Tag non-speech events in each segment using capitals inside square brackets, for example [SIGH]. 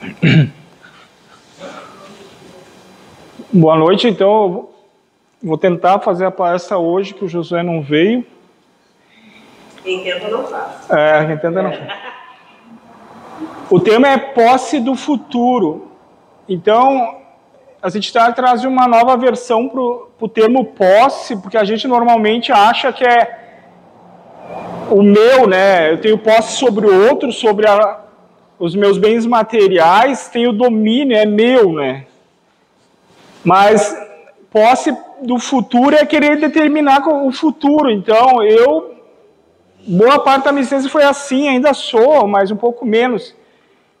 [COUGHS] Boa noite, então vou tentar fazer a palestra hoje, que o Josué não veio. Quem tenta não faz. É, quem tenta não faz. O tema é posse do futuro. Então, a gente está trazendo uma nova versão para o termo posse, porque a gente normalmente acha que é o meu, né? Eu tenho posse sobre o outro, sobre a, os meus bens materiais, tenho domínio, é meu, né? Mas posse do futuro é querer determinar o futuro. Então, eu, boa parte da minha existência foi assim, ainda sou, mas um pouco menos.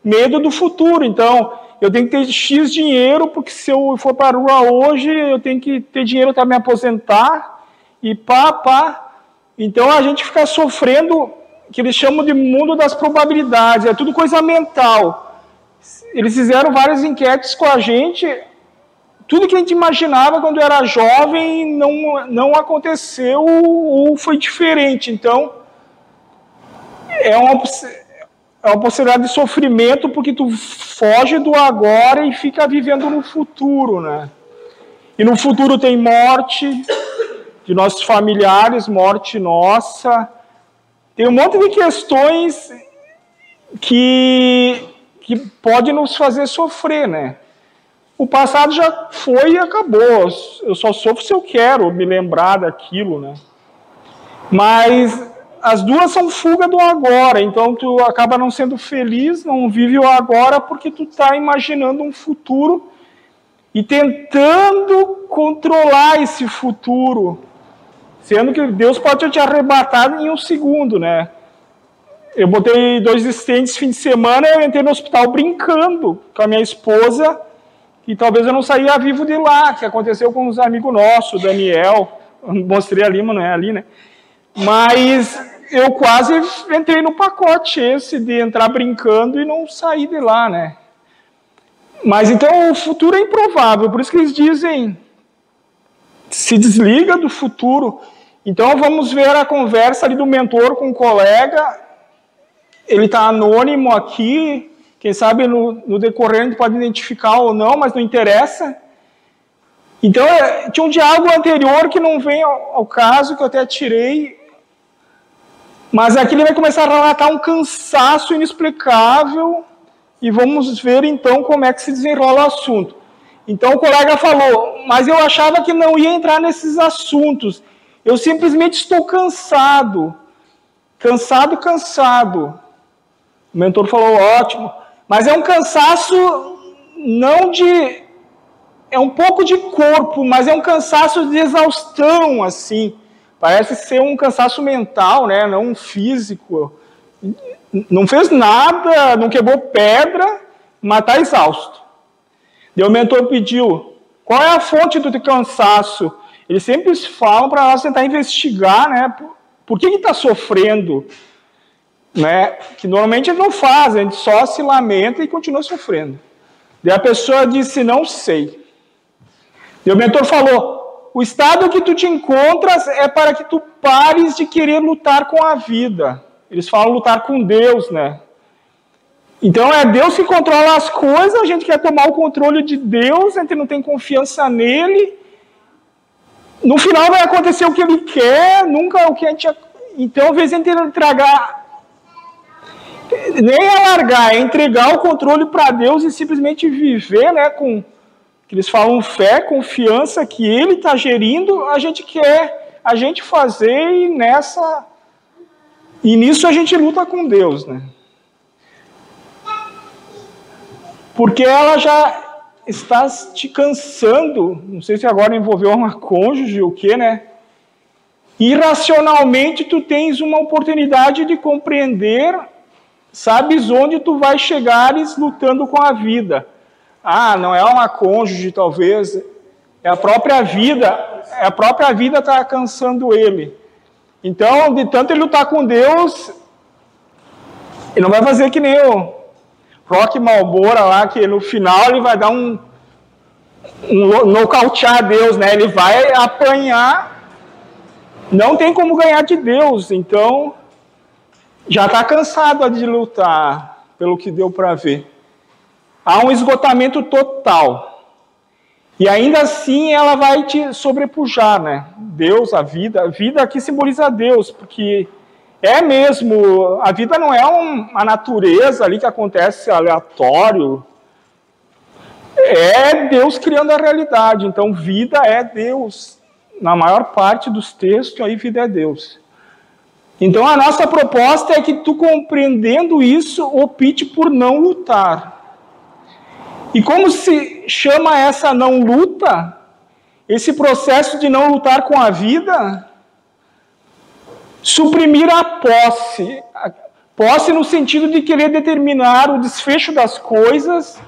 Medo do futuro. Então, eu tenho que ter X dinheiro, porque se eu for para a rua hoje, eu tenho que ter dinheiro para me aposentar, e pá, pá. Então, a gente fica sofrendo, que eles chamam de mundo das probabilidades, é tudo coisa mental. Eles fizeram várias enquetes com a gente, tudo que a gente imaginava quando era jovem não, não aconteceu ou foi diferente. Então, é uma, é uma possibilidade de sofrimento porque tu foge do agora e fica vivendo no futuro, né? E no futuro tem morte de nossos familiares, morte nossa. Tem um monte de questões que, que pode nos fazer sofrer, né? O passado já foi e acabou. Eu só sofro se eu quero me lembrar daquilo, né? Mas as duas são fuga do agora, então tu acaba não sendo feliz, não vive o agora porque tu está imaginando um futuro e tentando controlar esse futuro, sendo que Deus pode te arrebatar em um segundo, né? Eu botei dois estentes fim de semana, eu entrei no hospital brincando com a minha esposa e talvez eu não saía vivo de lá, que aconteceu com uns amigos nossos, Daniel, mostrei ali, mas não é ali, né? Mas eu quase entrei no pacote esse de entrar brincando e não sair de lá, né? Mas então o futuro é improvável, por isso que eles dizem se desliga do futuro. Então vamos ver a conversa ali do mentor com o colega. Ele está anônimo aqui, quem sabe no, no decorrer a gente pode identificar ou não, mas não interessa. Então, é, tinha um diálogo anterior que não vem ao, ao, caso, que eu até tirei, mas aqui ele vai começar a relatar um cansaço inexplicável, e vamos ver então como é que se desenrola o assunto. Então o colega falou, mas eu achava que não ia entrar nesses assuntos, eu simplesmente estou cansado. Cansado, cansado. O mentor falou, ótimo. Mas é um cansaço não de. É um pouco de corpo, mas é um cansaço de exaustão, assim. Parece ser um cansaço mental, né? não físico. Não fez nada, não quebrou pedra, mas está exausto. E o mentor pediu: qual é a fonte do teu cansaço? Eles sempre falam para nós tentar investigar, né? Por que está sofrendo? né, que normalmente ele não faz, a gente só se lamenta e continua sofrendo. E a pessoa disse, não sei. E o mentor falou, o estado que tu te encontras é para que tu pares de querer lutar com a vida. Eles falam lutar com Deus, né? Então é Deus que controla as coisas, a gente quer tomar o controle de Deus, a gente não tem confiança nele. No final vai acontecer o que ele quer, nunca o que a gente. Então, às vezes, gente entregar nem alargar, é entregar o controle para Deus e simplesmente viver, né, com que eles falam fé, confiança que Ele está gerindo, a gente quer a gente fazer e nessa e nisso a gente luta com Deus, né? Porque ela já está te cansando, não sei se agora envolveu uma cônjuge ou o que, né? Irracionalmente tu tens uma oportunidade de compreender Sabes onde tu vai chegares lutando com a vida. Ah, não é uma cônjuge, talvez. É a própria vida. É a própria vida está cansando ele. Então, de tanto ele lutar com Deus, ele não vai fazer que nem o Rock Malbora lá, que no final ele vai dar um, um nocautear Deus, né? Ele vai apanhar. Não tem como ganhar de Deus. Então, já está cansado de lutar, pelo que deu para ver. há um esgotamento total. E ainda assim ela vai te sobrepujar, né? Deus, a vida. A vida aqui simboliza Deus, porque é mesmo, a vida não é uma natureza ali que acontece aleatório. É Deus criando a realidade. Então, vida é Deus. Na maior parte dos textos, aí, vida é Deus. Então, a nossa proposta é que tu, compreendendo isso, opte por não lutar. E como se chama essa não luta? Esse processo de não lutar com a vida? Suprimir a posse. A posse no sentido de querer determinar o desfecho das coisas.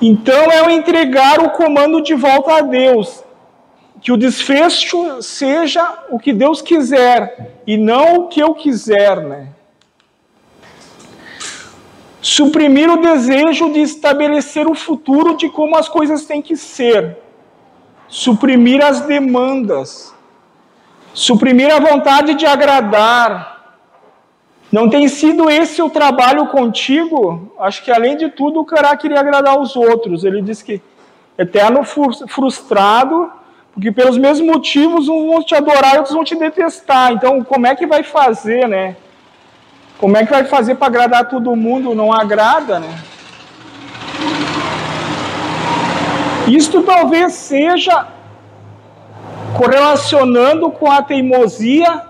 Então é entregar o comando de volta a Deus. Que o desfecho seja o que Deus quiser e não o que eu quiser, né? Suprimir o desejo de estabelecer o futuro de como as coisas têm que ser. Suprimir as demandas. Suprimir a vontade de agradar. Não tem sido esse o trabalho contigo? Acho que além de tudo o cara queria agradar os outros. Ele diz que eterno frustrado, porque pelos mesmos motivos uns vão te adorar e outros vão te detestar. Então, como é que vai fazer, né? Como é que vai fazer para agradar todo mundo? Não agrada, né? Isto talvez seja correlacionando com a teimosia,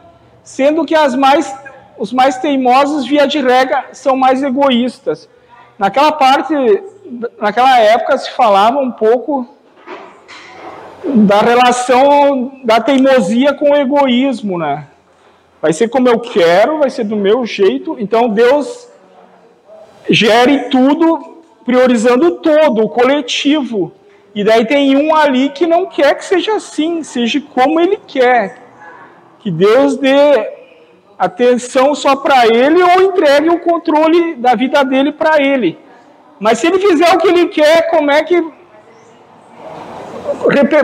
sendo que as mais, os mais teimosos, via de regra, são mais egoístas. Naquela parte, naquela época, se falava um pouco da relação da teimosia com o egoísmo, né? Vai ser como eu quero, vai ser do meu jeito. Então Deus gere tudo priorizando o todo, o coletivo. E daí tem um ali que não quer que seja assim, seja como ele quer. Que Deus dê atenção só para ele ou entregue o controle da vida dele para ele. Mas se ele fizer o que ele quer, como é que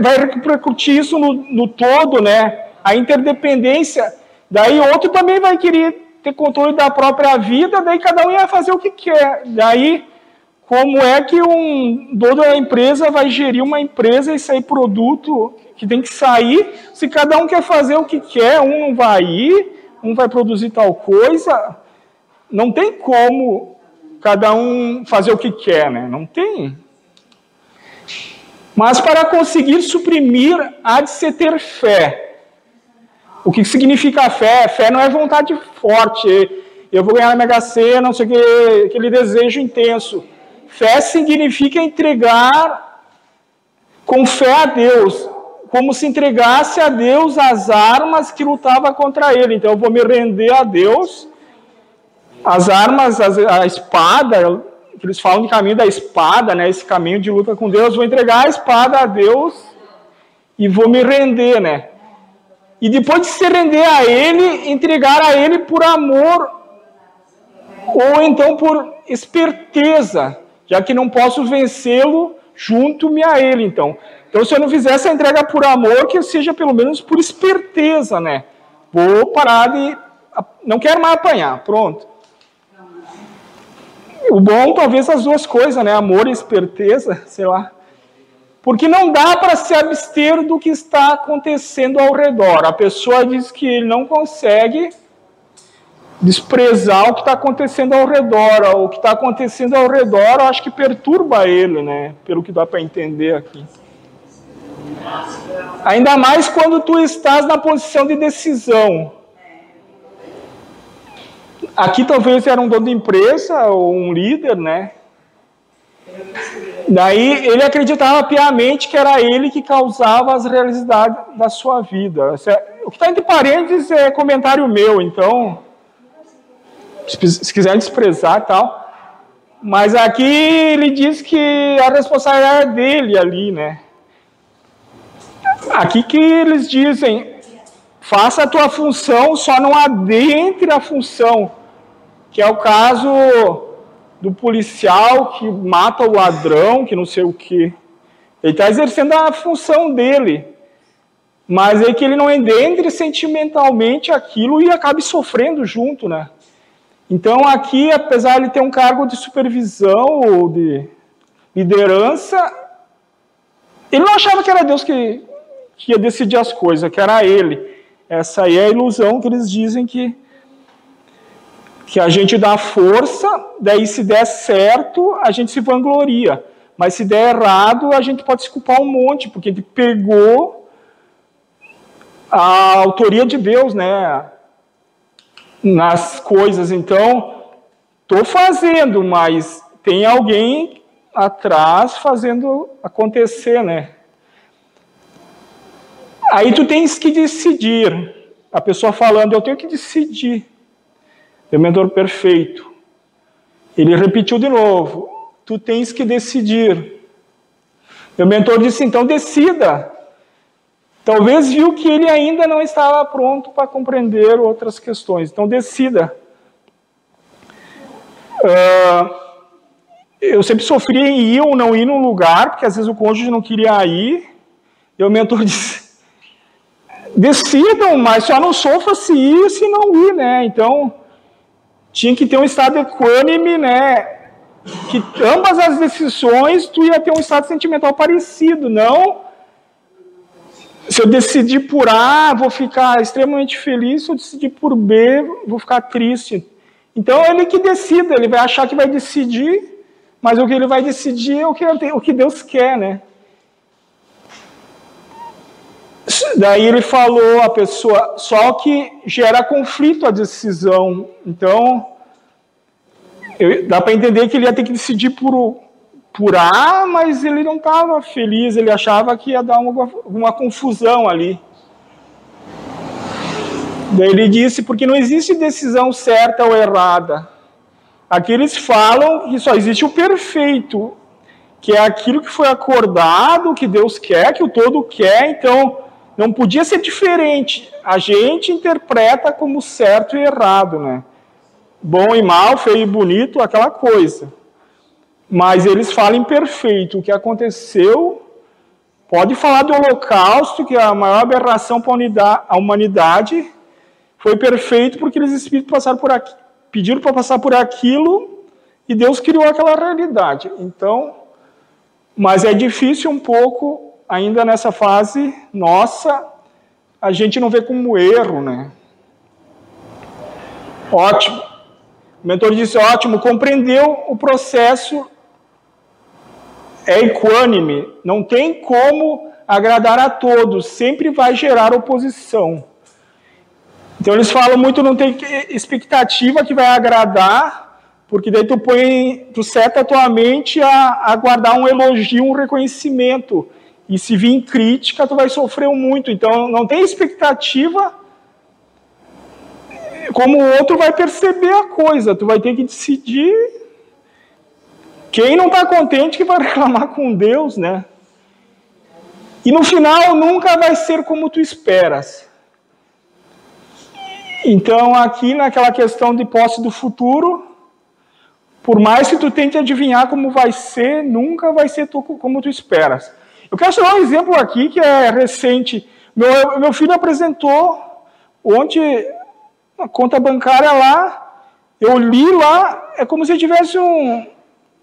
vai repercutir isso no, no todo, né? A interdependência Daí outro também vai querer ter controle da própria vida, daí cada um ia fazer o que quer. Daí, como é que um dono da empresa vai gerir uma empresa e sair produto que tem que sair, se cada um quer fazer o que quer, um não vai ir, um vai produzir tal coisa, não tem como cada um fazer o que quer, né? Não tem. Mas para conseguir suprimir, há de se ter fé. O que significa fé? Fé não é vontade forte. Eu vou ganhar na Mega Sena, não sei o que, aquele desejo intenso. Fé significa entregar com fé a Deus, como se entregasse a Deus as armas que lutava contra ele. Então eu vou me render a Deus. As armas, a espada, eles falam de caminho da espada, né? Esse caminho de luta com Deus, vou entregar a espada a Deus e vou me render, né? E depois de se render a Ele, entregar a Ele por amor, ou então por esperteza, já que não posso vencê-lo, junto-me a Ele, então. Então, se eu não fizer essa entrega por amor, que seja pelo menos por esperteza, né? Vou parar de. Não quero mais apanhar, pronto. O bom, talvez, as duas coisas, né? Amor e esperteza, [LAUGHS] sei lá. Porque não dá para se abster do que está acontecendo ao redor. A pessoa diz que não consegue desprezar o que está acontecendo ao redor. O que está acontecendo ao redor, acho que perturba ele, né? Pelo que dá para entender aqui. Ainda mais quando tu estás na posição de decisão. Aqui talvez era um dono de empresa ou um líder, né? Daí ele acreditava piamente que era ele que causava as realidades da sua vida. É, o que está entre parênteses é comentário meu, então, se quiser desprezar e tal. Mas aqui ele diz que a responsabilidade é dele ali, né? Aqui que eles dizem, faça a tua função, só não adentre a função, que é o caso do policial que mata o ladrão, que não sei o quê. Ele está exercendo a função dele. Mas é que ele não entre sentimentalmente aquilo e acabe sofrendo junto, né? Então aqui, apesar de ter um cargo de supervisão ou de liderança. Ele não achava que era Deus que, que ia decidir as coisas, que era ele. Essa aí é a ilusão que eles dizem que, que a gente dá força, daí se der certo, a gente se vangloria. Mas se der errado, a gente pode se culpar um monte, porque ele pegou a autoria de Deus, né? Nas coisas. Então, estou fazendo, mas tem alguém atrás fazendo acontecer, né? Aí tu tens que decidir. A pessoa falando, eu tenho que decidir. Meu mentor perfeito. Ele repetiu de novo, tu tens que decidir. Meu mentor disse, então decida. Talvez viu que ele ainda não estava pronto para compreender outras questões. Então decida. Uh, eu sempre sofri em ir ou não ir num lugar, porque às vezes o cônjuge não queria ir. E o mentor [LAUGHS] disse: decidam, mas só não sofra se ir se não ir, né? Então, tinha que ter um estado equânime, né? Que ambas as decisões tu ia ter um estado sentimental parecido, não se eu decidir por A, vou ficar extremamente feliz, se eu decidir por B, vou ficar triste. Então, ele que decida, ele vai achar que vai decidir, mas o que ele vai decidir é o que, o que Deus quer, né? Daí ele falou a pessoa, só que gera conflito a decisão. Então, eu, dá para entender que ele ia ter que decidir por, por mas ele não estava feliz, ele achava que ia dar uma, uma confusão ali. Daí ele disse, porque não existe decisão certa ou errada. Aqui eles falam que só existe o perfeito, que é aquilo que foi acordado, que Deus quer, que o todo quer, então não podia ser diferente. A gente interpreta como certo e errado, né? Bom e mal, feio e bonito, aquela coisa. Mas eles falam perfeito. O que aconteceu, pode falar do Holocausto, que é a maior aberração para a humanidade, foi perfeito porque eles espíritos passaram por aqui, pediram para passar por aquilo e Deus criou aquela realidade. Então, mas é difícil um pouco, ainda nessa fase nossa, a gente não vê como erro, né? Ótimo. O mentor disse: ótimo, compreendeu o processo, é equânime, não tem como agradar a todos, sempre vai gerar oposição. Então eles falam muito não tem expectativa que vai agradar, porque daí tu põe, tu seta a tua mente a, a guardar um elogio, um reconhecimento. E se vir crítica, tu vai sofrer muito. Então não tem expectativa como o outro vai perceber a coisa. Tu vai ter que decidir. Quem não está contente que vai [LAUGHS] reclamar com Deus, né? E no final nunca vai ser como tu esperas. Então, aqui naquela questão de posse do futuro, por mais que tu tente adivinhar como vai ser, nunca vai ser tu, como tu esperas. Eu quero dar um exemplo aqui que é recente. Meu, meu filho apresentou ontem a conta bancária lá, eu li lá, é como se tivesse um,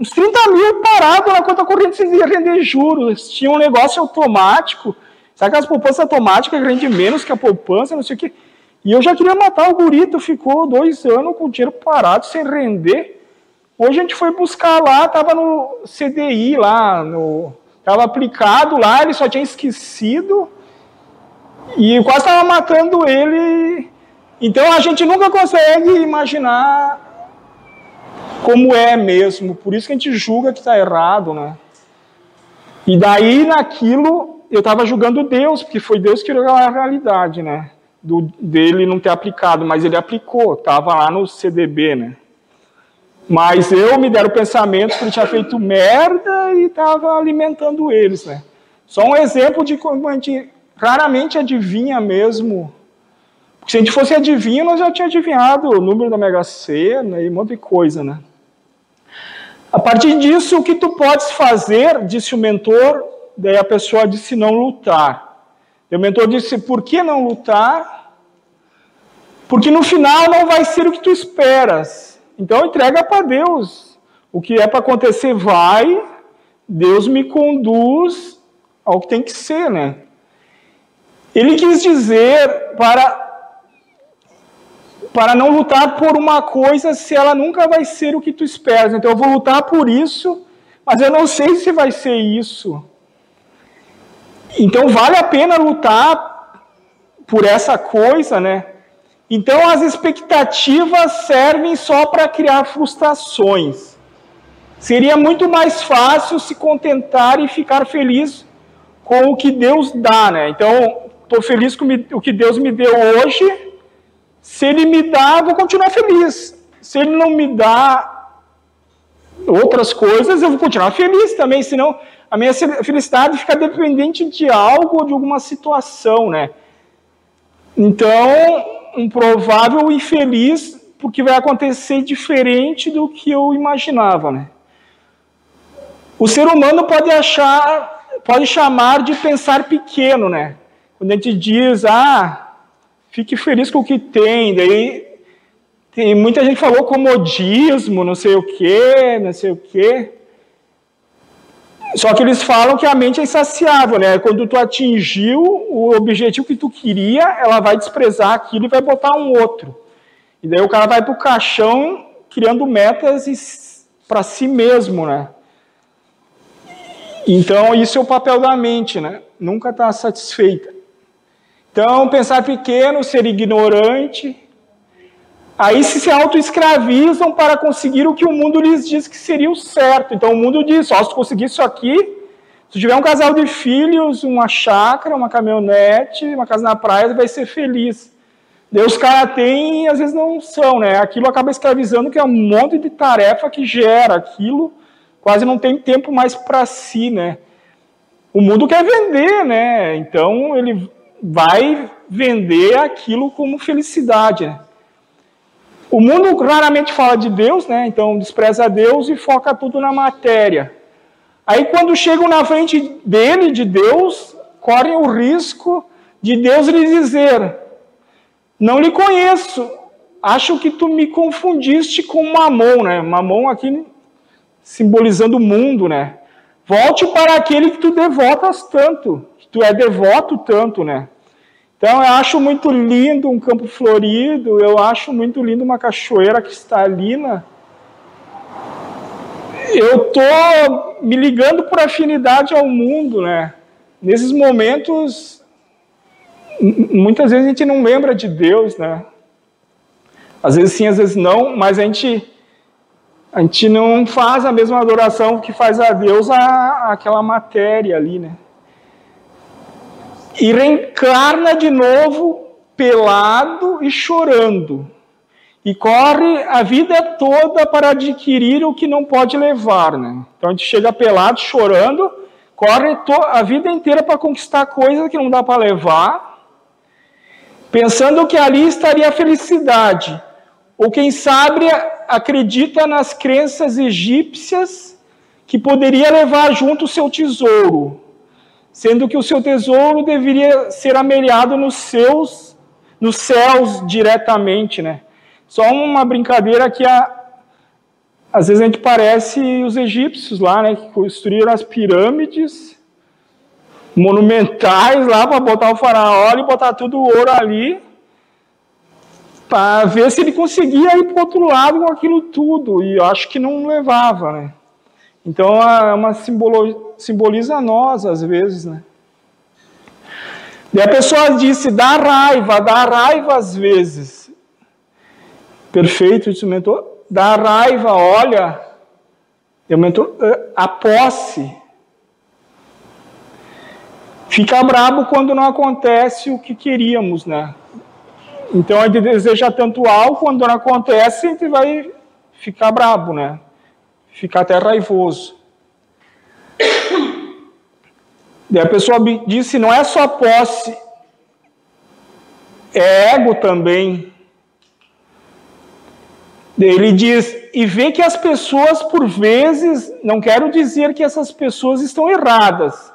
uns 30 mil parado na conta corrente sem render juros. Tinha um negócio automático. Sabe aquelas poupanças automáticas que rende menos que a poupança, não sei o quê. E eu já queria matar o gurito, ficou dois anos com o dinheiro parado, sem render. Hoje a gente foi buscar lá, estava no CDI lá, estava aplicado lá, ele só tinha esquecido e quase estava matando ele. Então a gente nunca consegue imaginar como é mesmo. Por isso que a gente julga que está errado, né? E daí naquilo eu estava julgando Deus, porque foi Deus que criou a realidade, né? do, dele não ter aplicado, mas ele aplicou, estava lá no CDB, né? Mas eu me deram pensamento que ele tinha feito merda e estava alimentando eles, né? Só um exemplo de como a gente raramente adivinha mesmo. Porque se a gente fosse adivinho, nós já tínhamos adivinhado o número da Mega Sena e um monte de coisa, né? A partir disso, o que tu podes fazer, disse o mentor, daí a pessoa disse não lutar. E o mentor disse: por que não lutar? Porque no final não vai ser o que tu esperas. Então entrega para Deus. O que é para acontecer vai, Deus me conduz ao que tem que ser, né? Ele quis dizer para para não lutar por uma coisa se ela nunca vai ser o que tu esperas. Então eu vou lutar por isso, mas eu não sei se vai ser isso. Então vale a pena lutar por essa coisa, né? Então as expectativas servem só para criar frustrações. Seria muito mais fácil se contentar e ficar feliz com o que Deus dá, né? Então, estou feliz com o que Deus me deu hoje, se ele me dá, vou continuar feliz. Se ele não me dá outras coisas, eu vou continuar feliz também, senão a minha felicidade fica dependente de algo ou de alguma situação, né? Então, um provável infeliz, porque vai acontecer diferente do que eu imaginava, né? O ser humano pode achar, pode chamar de pensar pequeno, né? Quando a gente diz, ah, fique feliz com o que tem. Daí tem muita gente falou comodismo, não sei o quê, não sei o quê. Só que eles falam que a mente é insaciável, né? Quando tu atingiu o objetivo que tu queria, ela vai desprezar aquilo e vai botar um outro. E daí o cara vai pro caixão criando metas para si mesmo, né? Então, isso é o papel da mente, né? Nunca está satisfeita. Então, pensar pequeno, ser ignorante. Aí se, se auto-escravizam para conseguir o que o mundo lhes diz que seria o certo. Então, o mundo diz: ó, se conseguir isso aqui, se tiver um casal de filhos, uma chácara, uma caminhonete, uma casa na praia, vai ser feliz. Deus, os caras têm e às vezes não são, né? Aquilo acaba escravizando, que é um monte de tarefa que gera aquilo, quase não tem tempo mais para si, né? O mundo quer vender, né? Então ele vai vender aquilo como felicidade. Né? O mundo raramente fala de Deus, né? então despreza Deus e foca tudo na matéria. Aí, quando chegam na frente dele, de Deus, correm o risco de Deus lhe dizer: Não lhe conheço, acho que tu me confundiste com Mamon, né? Mamon aqui simbolizando o mundo, né? Volte para aquele que tu devotas tanto, tu é devoto tanto, né? Então eu acho muito lindo um campo florido, eu acho muito lindo uma cachoeira cristalina. Eu tô me ligando por afinidade ao mundo, né? Nesses momentos, muitas vezes a gente não lembra de Deus, né? Às vezes sim, às vezes não, mas a gente a gente não faz a mesma adoração que faz a Deus a, aquela matéria ali, né? E reencarna de novo pelado e chorando. E corre a vida toda para adquirir o que não pode levar, né? Então a gente chega pelado, chorando, corre a vida inteira para conquistar coisas que não dá para levar, pensando que ali estaria a felicidade. Ou quem sabe acredita nas crenças egípcias que poderia levar junto o seu tesouro, sendo que o seu tesouro deveria ser amelhado nos seus nos céus diretamente, né? Só uma brincadeira que a, às vezes a gente parece os egípcios lá, né, que construíram as pirâmides monumentais lá para botar o faraó e botar tudo o ouro ali para ver se ele conseguia ir para o outro lado com aquilo tudo. E eu acho que não levava, né? Então é uma simbolo, simboliza nós às vezes, né? E a pessoa disse, dá raiva, dá raiva às vezes. Perfeito, disse o mentor. Dá raiva, olha. O mentor, a posse. Fica brabo quando não acontece o que queríamos, né? Então a gente deseja tanto algo, quando não acontece, a gente vai ficar brabo, né? Ficar até raivoso. E a pessoa disse: não é só posse, é ego também. Ele diz: e vê que as pessoas, por vezes, não quero dizer que essas pessoas estão erradas,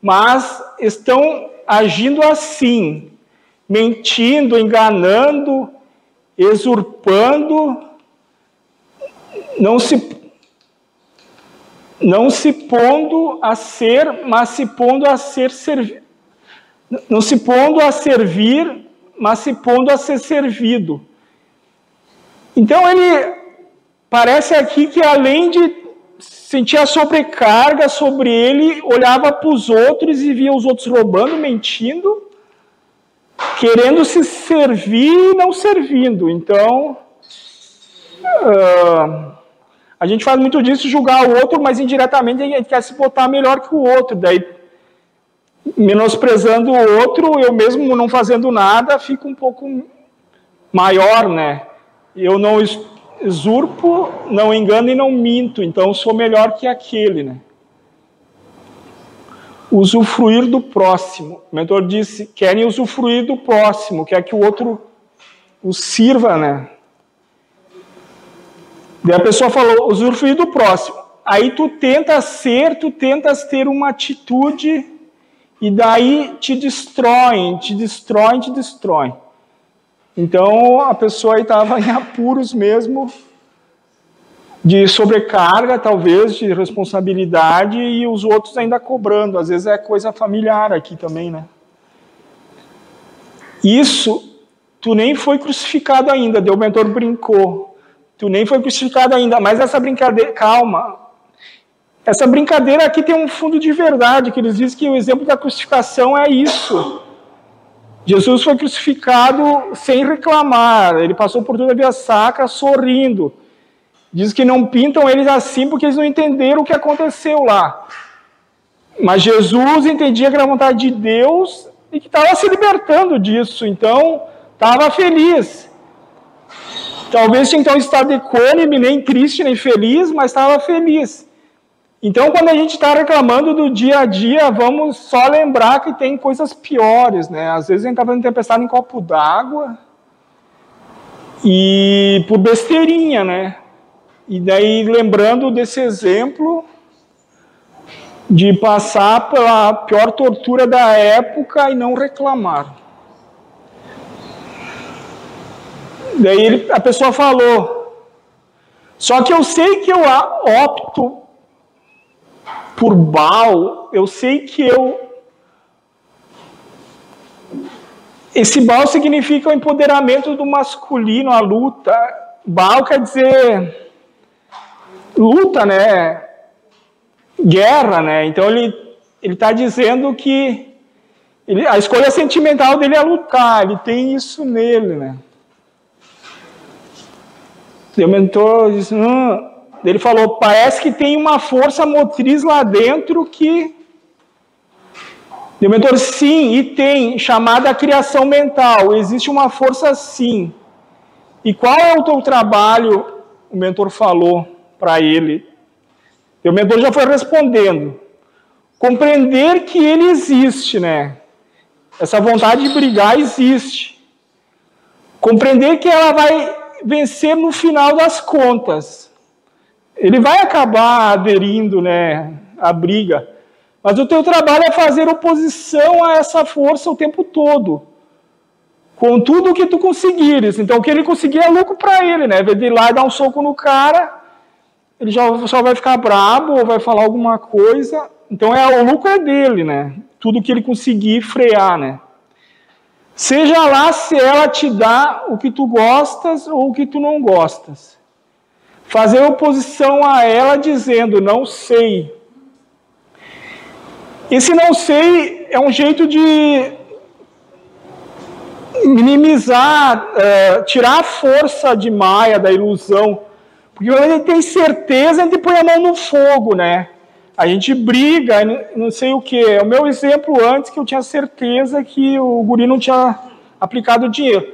mas estão agindo assim, mentindo, enganando, exurpando, não se não se pondo a ser, mas se pondo a ser servido. Não se pondo a servir, mas se pondo a ser servido. Então ele parece aqui que além de sentir a sobrecarga sobre ele, olhava para os outros e via os outros roubando, mentindo, querendo se servir e não servindo. Então, uh, a gente faz muito disso, julgar o outro, mas indiretamente a gente quer se botar melhor que o outro. Daí, menosprezando o outro, eu mesmo não fazendo nada, fico um pouco maior, né? Eu não usurpo, não engano e não minto, então sou melhor que aquele, né? usufruir do próximo. O mentor disse: querem usufruir do próximo, quer que o outro o sirva, né? Daí a pessoa falou: usufruir do próximo. Aí tu tenta ser, tu tentas ter uma atitude e daí te destroem, te destroem, te destroem. Então a pessoa estava em apuros mesmo de sobrecarga, talvez, de responsabilidade, e os outros ainda cobrando. Às vezes é coisa familiar aqui também, né? Isso, tu nem foi crucificado ainda, o mentor brincou. Tu nem foi crucificado ainda, mas essa brincadeira, calma. Essa brincadeira aqui tem um fundo de verdade, que eles dizem que o exemplo da crucificação é isso. Jesus foi crucificado sem reclamar, ele passou por toda a via sacra sorrindo. Diz que não pintam eles assim porque eles não entenderam o que aconteceu lá. Mas Jesus entendia que era a vontade de Deus e que estava se libertando disso, então estava feliz. Talvez então estado econômico, nem triste, nem feliz, mas estava feliz. Então, quando a gente está reclamando do dia a dia, vamos só lembrar que tem coisas piores, né? Às vezes a gente está fazendo tempestade em copo d'água e por besteirinha, né? E daí, lembrando desse exemplo de passar pela pior tortura da época e não reclamar. Daí ele, a pessoa falou: Só que eu sei que eu opto por Baal, eu sei que eu. Esse Baal significa o empoderamento do masculino, a luta. Baal quer dizer luta, né? Guerra, né? Então ele ele está dizendo que ele, a escolha sentimental dele é lutar. Ele tem isso nele, né? O mentor disse, ele falou, parece que tem uma força motriz lá dentro que o mentor, sim, e tem, chamada criação mental. Existe uma força sim. E qual é o teu trabalho? O mentor falou para ele. O mentor já foi respondendo. Compreender que ele existe, né? Essa vontade de brigar existe. Compreender que ela vai vencer no final das contas. Ele vai acabar aderindo, né, à briga. Mas o teu trabalho é fazer oposição a essa força o tempo todo. Com tudo o que tu conseguires. Então, o que ele conseguir é lucro para ele, né? De ir lá e dar um soco no cara, ele já só vai ficar brabo ou vai falar alguma coisa. Então é o lucro é dele, né? Tudo que ele conseguir frear, né? Seja lá se ela te dá o que tu gostas ou o que tu não gostas. Fazer oposição a ela dizendo não sei. Esse não sei é um jeito de minimizar, é, tirar a força de Maia da ilusão porque quando gente tem certeza, gente põe a mão no fogo, né? A gente briga, não sei o que. É o meu exemplo antes que eu tinha certeza que o guri não tinha aplicado o dinheiro.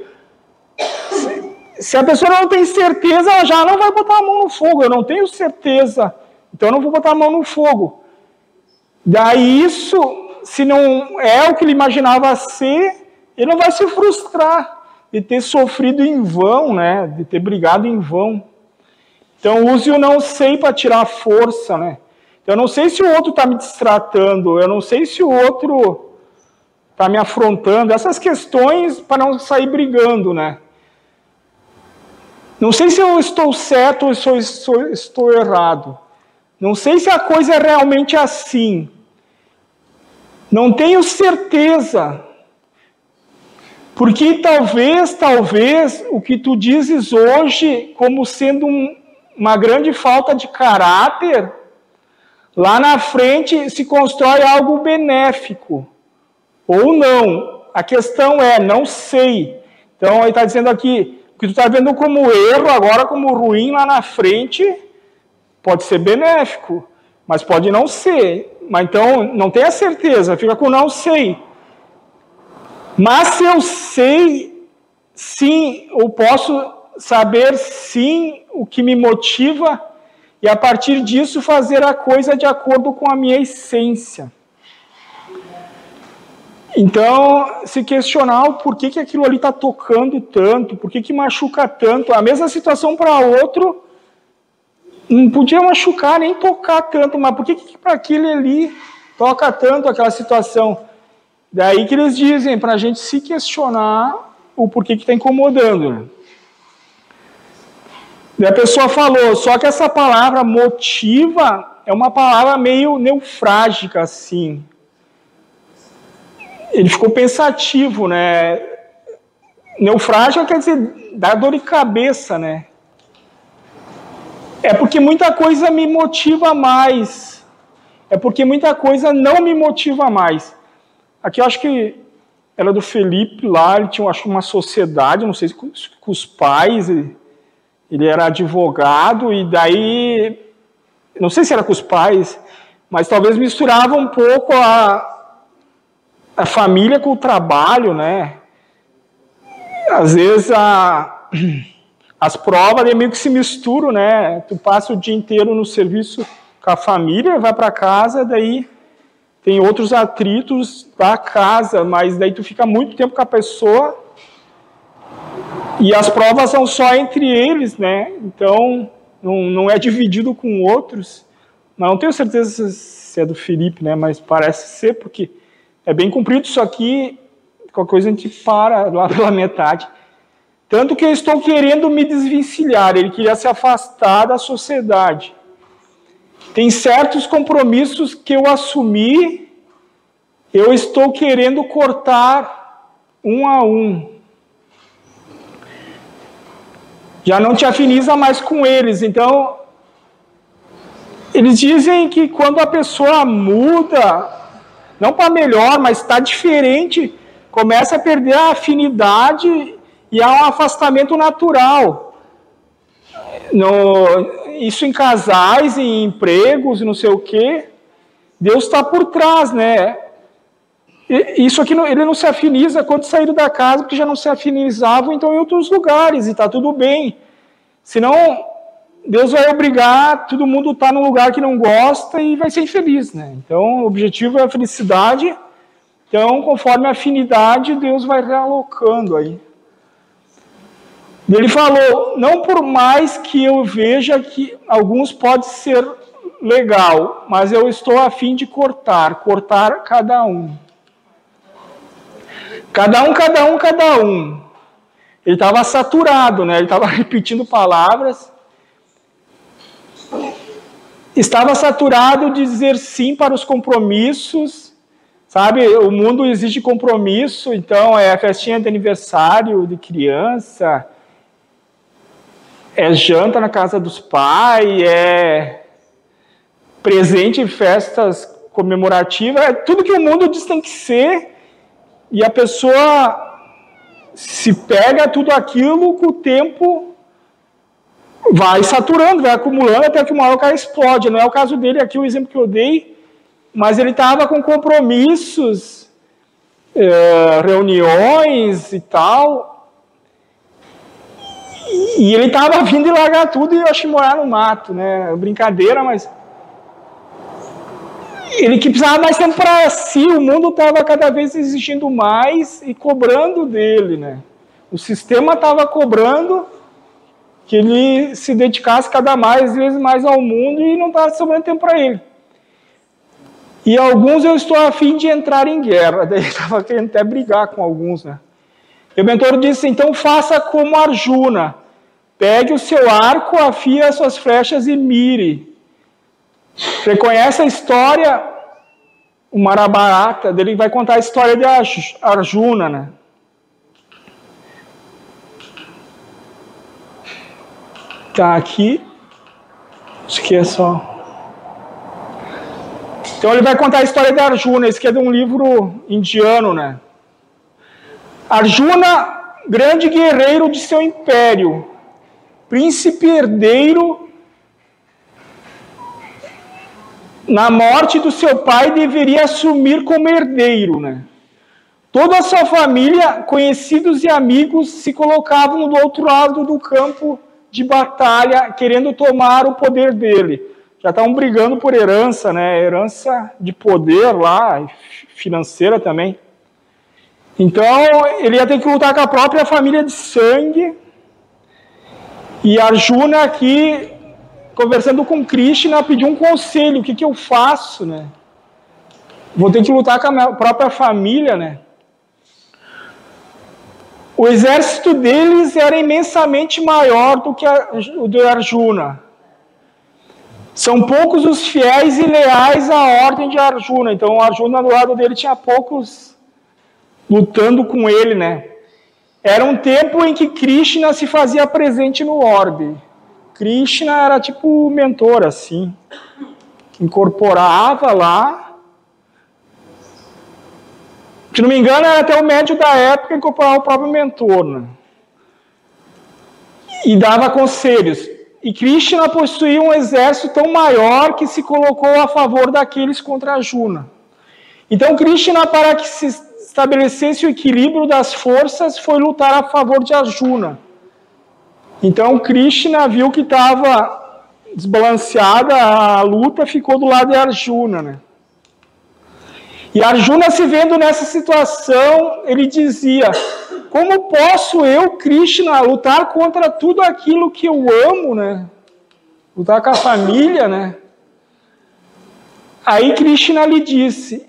Se a pessoa não tem certeza, ela já não vai botar a mão no fogo. Eu não tenho certeza, então eu não vou botar a mão no fogo. Daí isso, se não é o que ele imaginava ser, ele não vai se frustrar de ter sofrido em vão, né? De ter brigado em vão. Então use o não sei para tirar força, né? Eu não sei se o outro está me distratando, eu não sei se o outro está me afrontando. Essas questões para não sair brigando, né? Não sei se eu estou certo ou se eu estou, estou errado. Não sei se a coisa é realmente assim. Não tenho certeza. Porque talvez, talvez, o que tu dizes hoje como sendo um, uma grande falta de caráter, lá na frente se constrói algo benéfico. Ou não. A questão é, não sei. Então, ele está dizendo aqui, o que tu está vendo como erro, agora como ruim lá na frente, pode ser benéfico, mas pode não ser. Mas então, não tenha certeza, fica com não sei. Mas se eu sei, sim, ou posso saber sim o que me motiva e a partir disso fazer a coisa de acordo com a minha essência. Então, se questionar o porquê que aquilo ali está tocando tanto, por que, machuca tanto, a mesma situação para outro, não podia machucar nem tocar tanto, mas por que, que para aquele ali toca tanto aquela situação? Daí que eles dizem para a gente se questionar o porquê que está incomodando. E a pessoa falou, só que essa palavra motiva é uma palavra meio neufrágica, assim. Ele ficou pensativo, né? Neufrágica quer dizer dá dor de cabeça, né? É porque muita coisa me motiva mais. É porque muita coisa não me motiva mais. Aqui eu acho que era do Felipe lá, ele tinha acho, uma sociedade, não sei se com, com os pais, ele, ele era advogado, e daí, não sei se era com os pais, mas talvez misturava um pouco a, a família com o trabalho, né? Às vezes a, [CLEARS THROAT] as provas meio que se misturam, né? Tu passa o dia inteiro no serviço com a família, vai para casa, daí tem outros atritos da casa, mas daí tu fica muito tempo com a pessoa e as provas são só entre eles, né? Então não, não é dividido com outros. Não tenho certeza se é do Felipe, né? Mas parece ser porque é bem cumprido isso aqui. Qualquer coisa a gente para lá [LAUGHS] pela metade. Tanto que eu estou querendo me desvencilhar. Ele queria se afastar da sociedade. Tem certos compromissos que eu assumi, eu estou querendo cortar um a um. Já não te afiniza mais com eles. Então, eles dizem que quando a pessoa muda, não para melhor, mas está diferente, começa a perder a afinidade e há um afastamento natural. No, isso em casais, em empregos, não sei o quê. Deus está por trás, né? Isso aqui, ele não se afiniza quando saíram da casa, porque já não se afinizavam, então em outros lugares, e está tudo bem. Senão, Deus vai obrigar todo mundo a estar num lugar que não gosta e vai ser infeliz, né? Então, o objetivo é a felicidade. Então, conforme a afinidade, Deus vai realocando aí. Ele falou: não por mais que eu veja que alguns pode ser legal, mas eu estou a fim de cortar, cortar cada um. Cada um, cada um, cada um. Ele estava saturado, né? Ele estava [LAUGHS] repetindo palavras. Estava saturado de dizer sim para os compromissos. Sabe, o mundo exige compromisso, então é a festinha de aniversário de criança, é janta na casa dos pais, é presente em festas comemorativas, é tudo que o mundo diz tem que ser, e a pessoa se pega tudo aquilo com o tempo vai saturando, vai acumulando até que uma hora o cara explode. Não é o caso dele aqui, o exemplo que eu dei, mas ele estava com compromissos, é, reuniões e tal, e ele estava vindo e largar tudo e eu acho morar no mato, né? Brincadeira, mas. Ele que precisava mais tempo para si, o mundo estava cada vez exigindo mais e cobrando dele, né? O sistema estava cobrando que ele se dedicasse cada mais vezes mais ao mundo e não estava sobrando tempo para ele. E alguns eu estou a fim de entrar em guerra, [LAUGHS] daí estava querendo até brigar com alguns, né? E o mentor disse: então faça como Arjuna. Pegue o seu arco, afie as suas flechas e mire. Reconhece a história, o Marabarata, ele vai contar a história de Arjuna, né? Tá aqui. Isso aqui é só. Então ele vai contar a história de Arjuna, isso aqui é de um livro indiano, né? Arjuna, grande guerreiro de seu império, príncipe herdeiro na morte do seu pai, deveria assumir como herdeiro, né? Toda a sua família, conhecidos e amigos, se colocavam do outro lado do campo de batalha, querendo tomar o poder dele. Já estavam brigando por herança, né? Herança de poder lá, financeira também. Então, ele ia ter que lutar com a própria família de sangue. E Arjuna aqui conversando com Krishna, pediu um conselho, o que, que eu faço, né? Vou ter que lutar com a minha própria família, né? O exército deles era imensamente maior do que o de Arjuna. São poucos os fiéis e leais à ordem de Arjuna. Então, Arjuna do lado dele tinha poucos lutando com ele, né? Era um tempo em que Krishna se fazia presente no orbe. Krishna era tipo o mentor, assim. Incorporava lá. Se não me engano, era até o médio da época incorporava o próprio mentor. Né? E dava conselhos. E Krishna possuía um exército tão maior que se colocou a favor daqueles contra Juna. Então, Krishna, para que se estabelecesse o equilíbrio das forças, foi lutar a favor de Arjuna. Então Krishna viu que estava desbalanceada a luta, ficou do lado de Arjuna, né? E Arjuna se vendo nessa situação, ele dizia: Como posso eu, Krishna, lutar contra tudo aquilo que eu amo, né? Lutar com a família, né? Aí Krishna lhe disse: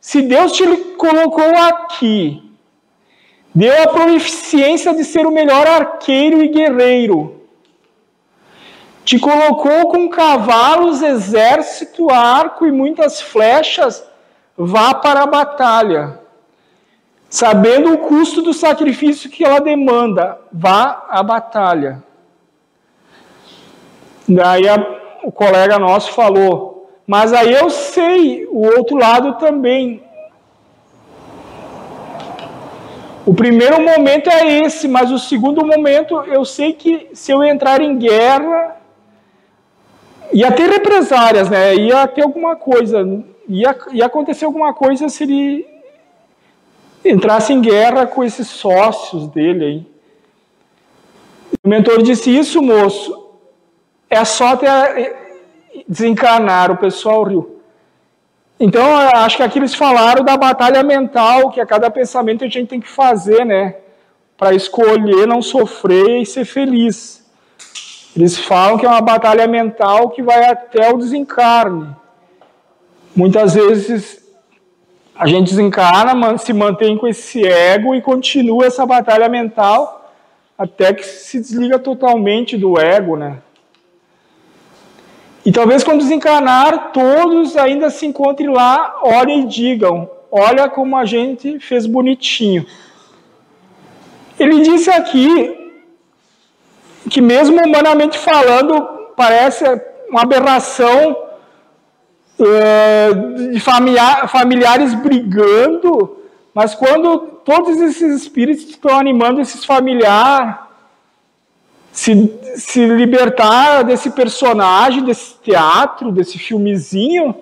Se Deus te colocou aqui Deu a proficiência de ser o melhor arqueiro e guerreiro. Te colocou com cavalos, exército, arco e muitas flechas. Vá para a batalha. Sabendo o custo do sacrifício que ela demanda, vá à batalha. Daí a, o colega nosso falou, mas aí eu sei o outro lado também. O primeiro momento é esse, mas o segundo momento eu sei que se eu entrar em guerra, ia ter represárias, né? Ia ter alguma coisa, ia, ia acontecer alguma coisa se ele entrasse em guerra com esses sócios dele aí. O mentor disse: Isso, moço, é só até desencarnar. O pessoal riu. Então, acho que aqui eles falaram da batalha mental, que a cada pensamento a gente tem que fazer, né? Para escolher não sofrer e ser feliz. Eles falam que é uma batalha mental que vai até o desencarne. Muitas vezes a gente desencarna, se mantém com esse ego e continua essa batalha mental até que se desliga totalmente do ego, né? E talvez quando desencarnar, todos ainda se encontrem lá, olhem e digam: Olha como a gente fez bonitinho. Ele disse aqui que, mesmo humanamente falando, parece uma aberração uh, de familiar, familiares brigando, mas quando todos esses espíritos estão animando esses familiares se, se libertar desse personagem, desse teatro, desse filmezinho,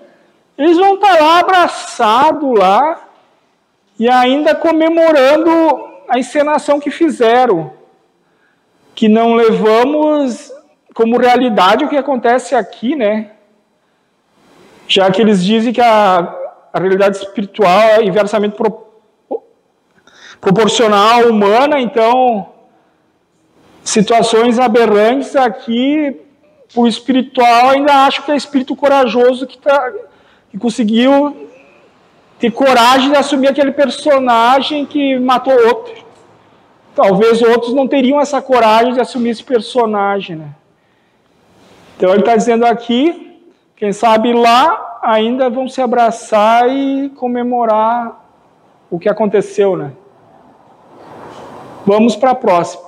eles vão estar lá abraçados lá e ainda comemorando a encenação que fizeram. Que não levamos como realidade o que acontece aqui, né? Já que eles dizem que a, a realidade espiritual é inversamente pro, proporcional à humana, então situações aberrantes aqui, o espiritual ainda acho que é espírito corajoso que, tá, que conseguiu ter coragem de assumir aquele personagem que matou outro. Talvez outros não teriam essa coragem de assumir esse personagem. Né? Então ele está dizendo aqui Quem sabe lá ainda vão se abraçar e comemorar o que aconteceu, né? Vamos para a próxima.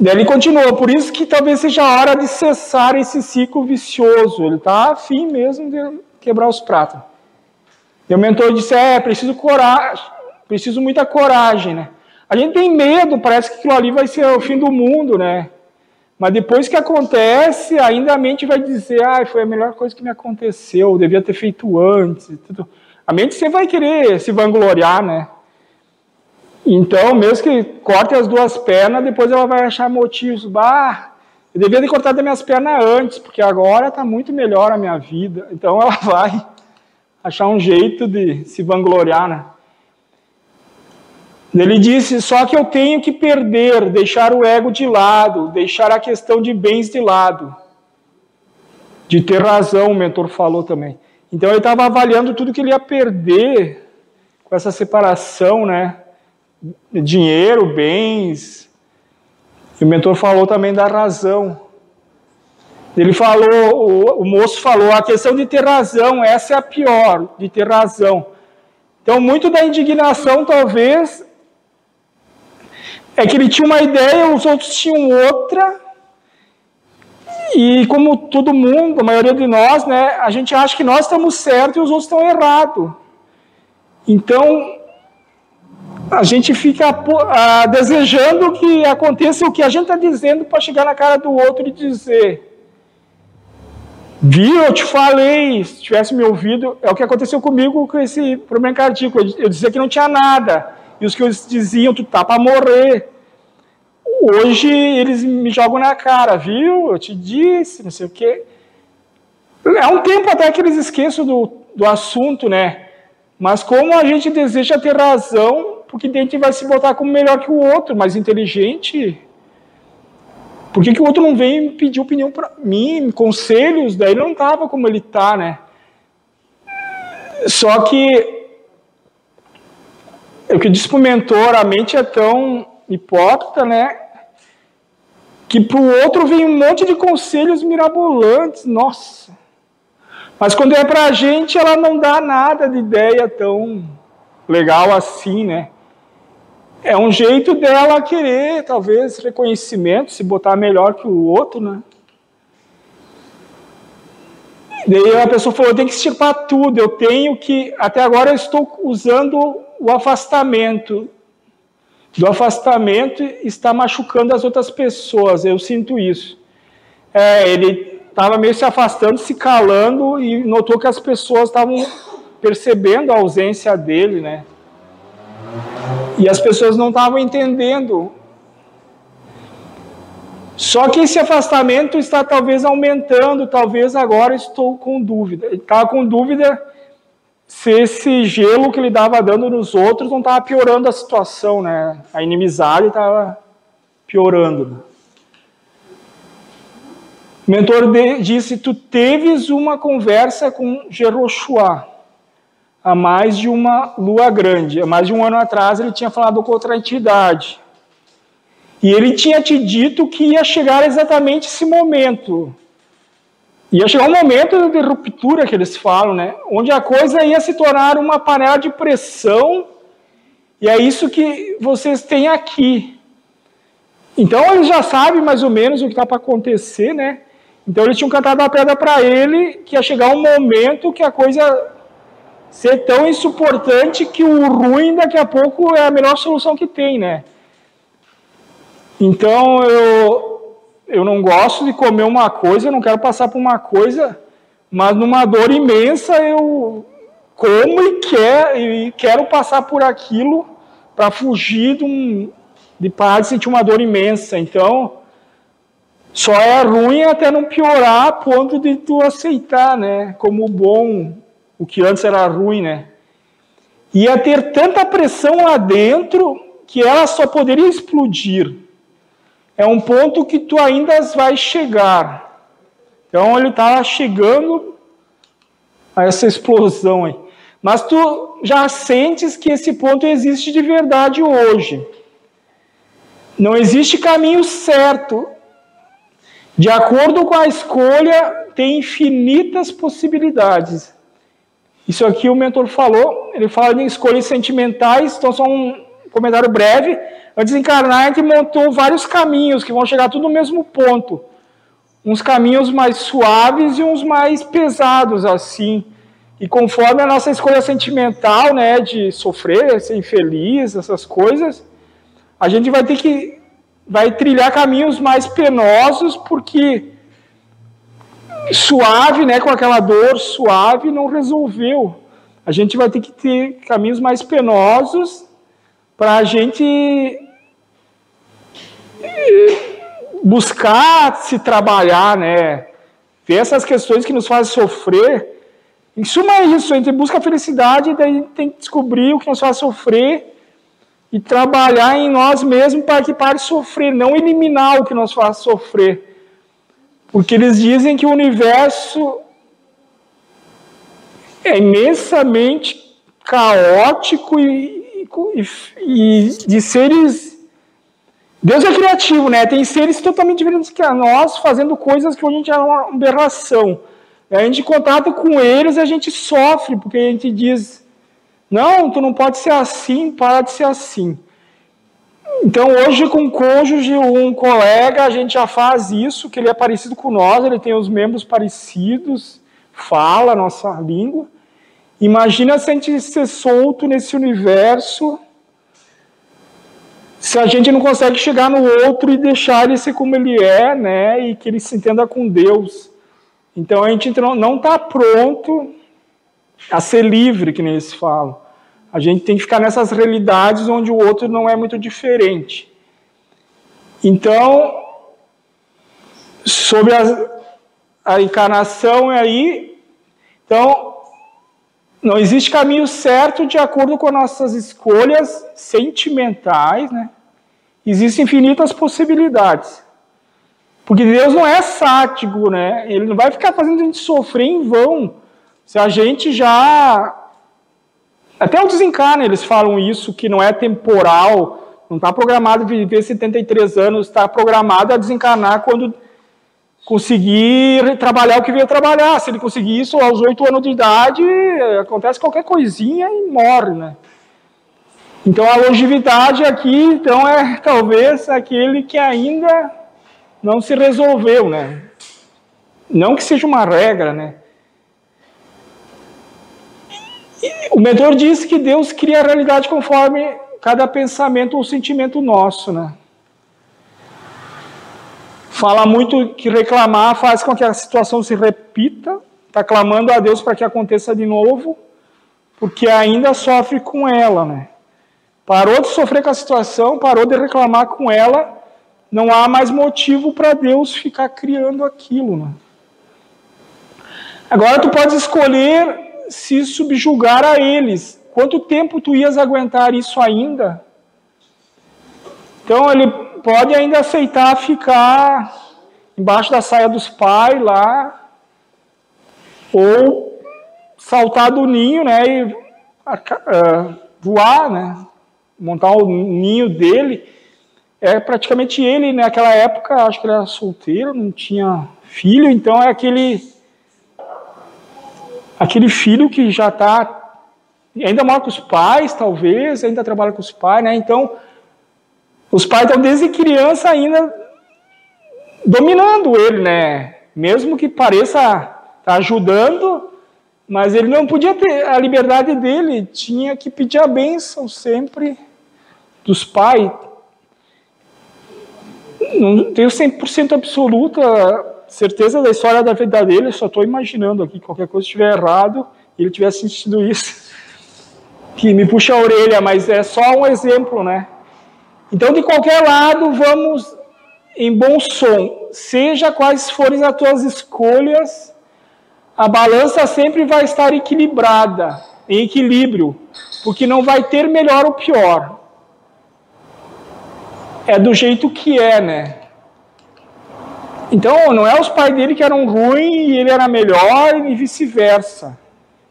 Daí ele continua, por isso que talvez seja a hora de cessar esse ciclo vicioso. Ele está afim mesmo de quebrar os pratos. E o mentor disse: É, preciso coragem, preciso muita coragem, né? A gente tem medo, parece que aquilo ali vai ser o fim do mundo, né? Mas depois que acontece, ainda a mente vai dizer: Ah, foi a melhor coisa que me aconteceu, eu devia ter feito antes. A mente sempre vai querer se vangloriar, né? Então, mesmo que corte as duas pernas, depois ela vai achar motivos. Bah, eu devia ter cortado as minhas pernas antes, porque agora está muito melhor a minha vida. Então ela [LAUGHS] vai achar um jeito de se vangloriar, né? Ele disse: só que eu tenho que perder, deixar o ego de lado, deixar a questão de bens de lado. De ter razão, o mentor falou também. Então ele estava avaliando tudo que ele ia perder com essa separação, né? Dinheiro, bens. E o mentor falou também da razão. Ele falou, o, o, moço falou, a questão de ter razão, essa é a pior, de ter razão. Então, muito da indignação, talvez, é que ele tinha uma ideia, os outros tinham outra, e como todo mundo, a maioria de nós, né, a gente acha que nós estamos certos e os outros estão errados. Então, a gente fica ah, desejando que aconteça o que a gente está dizendo para chegar na cara do outro e dizer: Viu, eu te falei, se tivesse me ouvido, é o que aconteceu comigo com esse problema cardíaco. Eu dizia que não tinha nada, e os que eles diziam, tu tá para morrer. Hoje eles me jogam na cara, viu? Eu te disse, não sei o quê. É um tempo até que eles esqueçam do, do assunto, né? Mas como a gente deseja ter razão, porque a gente vai se botar como melhor que o outro, mais inteligente. Por que, que o outro não vem pedir opinião para mim, conselhos? Daí ele não estava como ele está, né? Só que, o que disse para o mentor, a mente é tão hipócrita, né? Que para o outro vem um monte de conselhos mirabolantes, nossa. Mas quando é para a gente, ela não dá nada de ideia tão legal assim, né? É um jeito dela querer, talvez, reconhecimento, se botar melhor que o outro, né? Daí a pessoa falou: tenho que extirpar tudo, eu tenho que. Até agora eu estou usando o afastamento. Do afastamento está machucando as outras pessoas, eu sinto isso. É, ele estava meio se afastando, se calando e notou que as pessoas estavam percebendo a ausência dele, né? E as pessoas não estavam entendendo. Só que esse afastamento está talvez aumentando, talvez agora estou com dúvida. Estava com dúvida se esse gelo que ele estava dando nos outros não estava piorando a situação, né? A inimizade estava piorando. O mentor disse: Tu teves uma conversa com Jeroshua há mais de uma lua grande. Há mais de um ano atrás ele tinha falado com outra entidade. E ele tinha te dito que ia chegar exatamente esse momento. Ia chegar um momento de ruptura que eles falam, né? Onde a coisa ia se tornar uma panela de pressão. E é isso que vocês têm aqui. Então eles já sabem mais ou menos o que está para acontecer, né? Então eles tinham cantado a pedra para ele que ia chegar um momento que a coisa ser tão insuportante que o ruim daqui a pouco é a melhor solução que tem, né? Então eu, eu não gosto de comer uma coisa, eu não quero passar por uma coisa, mas numa dor imensa eu como e, quer, e quero passar por aquilo para fugir de, um, de parar de sentir uma dor imensa. Então só é ruim até não piorar a ponto de tu aceitar, né? Como bom o que antes era ruim, né? Ia ter tanta pressão lá dentro que ela só poderia explodir. É um ponto que tu ainda vai chegar. Então ele está chegando a essa explosão aí. Mas tu já sentes que esse ponto existe de verdade hoje. Não existe caminho certo. De acordo com a escolha, tem infinitas possibilidades. Isso aqui o mentor falou, ele fala de escolhas sentimentais, então só um comentário breve. Antes de encarnar, a gente montou vários caminhos que vão chegar tudo no mesmo ponto. Uns caminhos mais suaves e uns mais pesados, assim. E conforme a nossa escolha sentimental, né, de sofrer, ser infeliz, essas coisas, a gente vai ter que vai trilhar caminhos mais penosos, porque suave, né, com aquela dor suave, não resolveu. A gente vai ter que ter caminhos mais penosos para a gente eh, buscar se trabalhar, né? Ver essas questões que nos fazem sofrer. Em suma é isso, a gente busca a felicidade, daí tem que descobrir o que nos faz sofrer e trabalhar em nós mesmos para que pare de sofrer, não eliminar o que nos faz sofrer. Porque eles dizem que o universo é imensamente caótico e, e, e de seres. Deus é criativo, né? Tem seres totalmente diferentes que a nós, fazendo coisas que a gente é uma aberração. A gente contato com eles a gente sofre, porque a gente diz não, tu não pode ser assim, para de ser assim. Então, hoje, com um cônjuge, um colega, a gente já faz isso, que ele é parecido com nós, ele tem os membros parecidos, fala a nossa língua. Imagina se a gente ser solto nesse universo, se a gente não consegue chegar no outro e deixar ele ser como ele é, né, e que ele se entenda com Deus. Então, a gente não está pronto a ser livre, que nem eles falam. A gente tem que ficar nessas realidades onde o outro não é muito diferente. Então, sobre a, a encarnação aí, então, não existe caminho certo de acordo com nossas escolhas sentimentais, né? Existem infinitas possibilidades. Porque Deus não é sático, né? Ele não vai ficar fazendo a gente sofrer em vão. Se a gente já. Até o desencarne eles falam isso, que não é temporal, não está programado viver 73 anos, está programado a desencarnar quando conseguir trabalhar o que veio trabalhar. Se ele conseguir isso aos 8 anos de idade, acontece qualquer coisinha e morre, né? Então a longevidade aqui, então é talvez aquele que ainda não se resolveu, né? Não que seja uma regra, né? O mentor diz que Deus cria a realidade conforme cada pensamento ou sentimento nosso, né? Fala muito que reclamar faz com que a situação se repita, está clamando a Deus para que aconteça de novo, porque ainda sofre com ela, né? Parou de sofrer com a situação, parou de reclamar com ela, não há mais motivo para Deus ficar criando aquilo, né? Agora tu pode escolher se subjugar a eles. Quanto tempo tu ias aguentar isso ainda? Então ele pode ainda aceitar ficar embaixo da saia dos pais lá, ou saltar do ninho, né, e uh, voar, né, montar o ninho dele. É praticamente ele, naquela época, acho que ele era solteiro, não tinha filho, então é aquele aquele filho que já está, ainda mora com os pais, talvez, ainda trabalha com os pais, né? Então, os pais estão desde criança ainda dominando ele, né? Mesmo que pareça tá ajudando, mas ele não podia ter a liberdade dele, tinha que pedir a bênção sempre dos pais. Não tenho 100% absoluta certeza da história da vida dele, só estou imaginando aqui, qualquer coisa estiver errado, ele tivesse sentido isso, [LAUGHS] que me puxa a orelha, mas é só um exemplo, né? Então, de qualquer lado, vamos em bom som, seja quais forem as tuas escolhas, a balança sempre vai estar equilibrada, em equilíbrio, porque não vai ter melhor ou pior. É do jeito que é, né? Então, não é os pais dele que eram ruins e ele era melhor e vice-versa.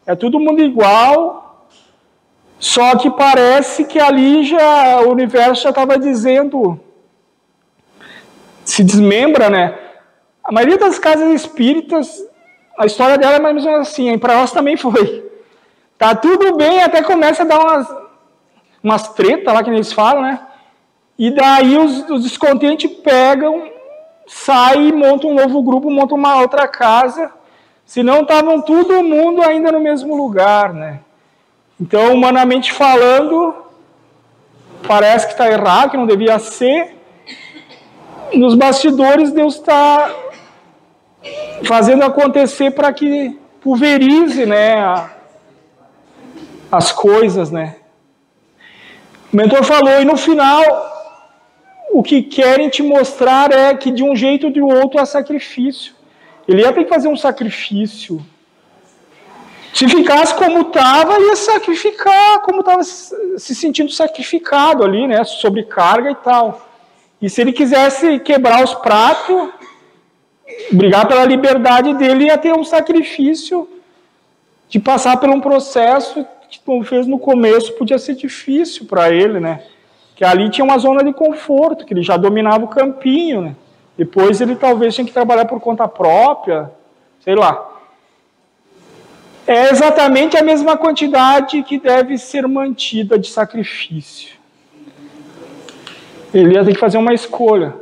É todo mundo igual, só que parece que ali já o universo já estava dizendo, se desmembra, né? A maioria das casas espíritas, a história dela é mais ou menos assim, para nós também foi. Tá tudo bem, até começa a dar umas, umas tretas lá que eles falam, né? E daí os, os descontentes pegam, saem, montam um novo grupo, montam uma outra casa. Se não estavam todo mundo ainda no mesmo lugar, né? Então, humanamente falando, parece que está errado, que não devia ser. Nos bastidores, Deus está fazendo acontecer para que pulverize né, a, as coisas. Né? O mentor falou, e no final, o que querem te mostrar é que de um jeito ou de outro há sacrifício. Ele ia ter que fazer um sacrifício. Se ficasse como estava, ia sacrificar, como estava se sentindo sacrificado ali, né? Sobrecarga e tal. E se ele quisesse quebrar os pratos, brigar pela liberdade dele, ia ter um sacrifício de passar por um processo que, como fez no começo, podia ser difícil para ele, né? Que ali tinha uma zona de conforto, que ele já dominava o campinho, né? Depois ele talvez tinha que trabalhar por conta própria, sei lá. É exatamente a mesma quantidade que deve ser mantida de sacrifício. Ele ia ter que fazer uma escolha.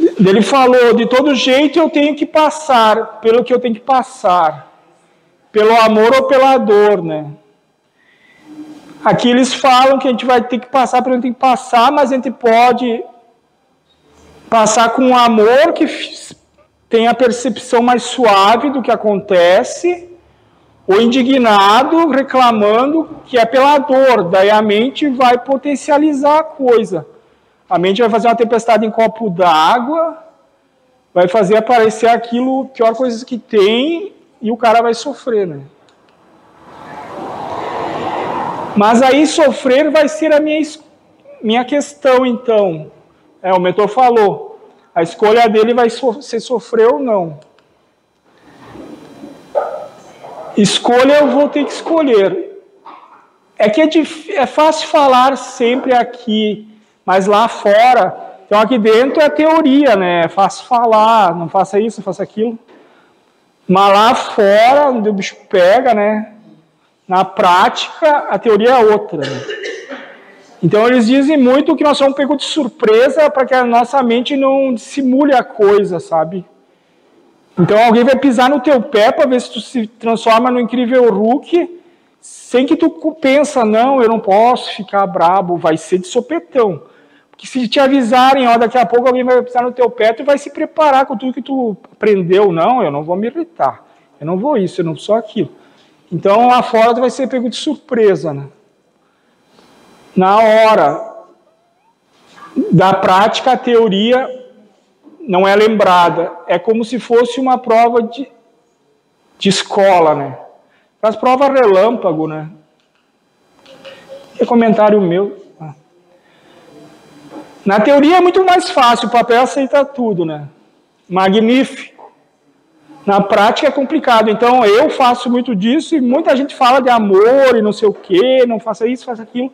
Ele falou: de todo jeito eu tenho que passar pelo que eu tenho que passar, pelo amor ou pela dor, né? Aqui eles falam que a gente vai ter que passar pelo que tem que passar, mas a gente pode passar com amor que tem a percepção mais suave do que acontece, ou indignado, reclamando que é pela dor, daí a mente vai potencializar a coisa. A mente vai fazer uma tempestade em copo d'água, vai fazer aparecer aquilo, pior coisa que tem, e o cara vai sofrer, né? Mas aí sofrer vai ser a minha, minha questão, então. É, o mentor falou, a escolha dele vai ser sofrer ou não. Escolha eu vou ter que escolher. É que é, é fácil falar sempre aqui, mas lá fora, então aqui dentro é teoria, né? É fácil falar, não faça isso, não faça aquilo. Mas lá fora, onde o bicho pega, né? Na prática, a teoria é outra. Né? Então eles dizem muito que nós somos pegos de surpresa para que a nossa mente não dissimule a coisa, sabe? Então alguém vai pisar no teu pé para ver se tu se transforma no incrível Hulk, sem que tu pensa, não, eu não posso ficar brabo, vai ser de sopetão. Porque se te avisarem, ó, daqui a pouco alguém vai pisar no teu pé, tu vai se preparar com tudo que tu aprendeu. Não, eu não vou me irritar. Eu não vou isso, eu não sou aquilo. Então lá fora tu vai ser pego de surpresa, né? Na hora da prática, a teoria não é lembrada. É como se fosse uma prova de, de escola, né? As provas relâmpago, né? É comentário meu. Na teoria é muito mais fácil, o papel aceita tudo, né? Magnífico. Na prática é complicado. Então eu faço muito disso e muita gente fala de amor e não sei o quê, não faça isso, faça aquilo.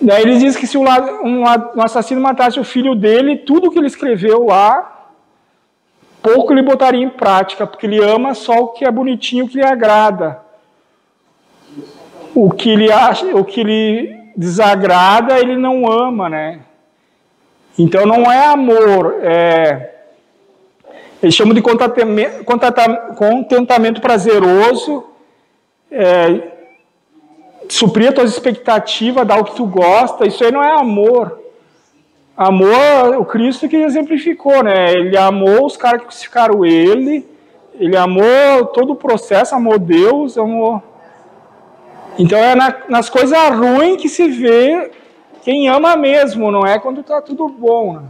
Daí ele diz que se um, um assassino matasse o filho dele, tudo que ele escreveu lá, pouco ele botaria em prática, porque ele ama só o que é bonitinho, o que lhe agrada. O que ele acha, o que ele desagrada, ele não ama, né? Então não é amor, é. Eles chamam de contentamento, prazeroso, é, suprir as tuas expectativas, dar o que tu gosta, isso aí não é amor. Amor, o Cristo que exemplificou, né? Ele amou os caras que crucificaram ele, ele amou todo o processo, amou Deus, amou então é na, nas coisas ruins que se vê quem ama mesmo, não é quando está tudo bom. Né?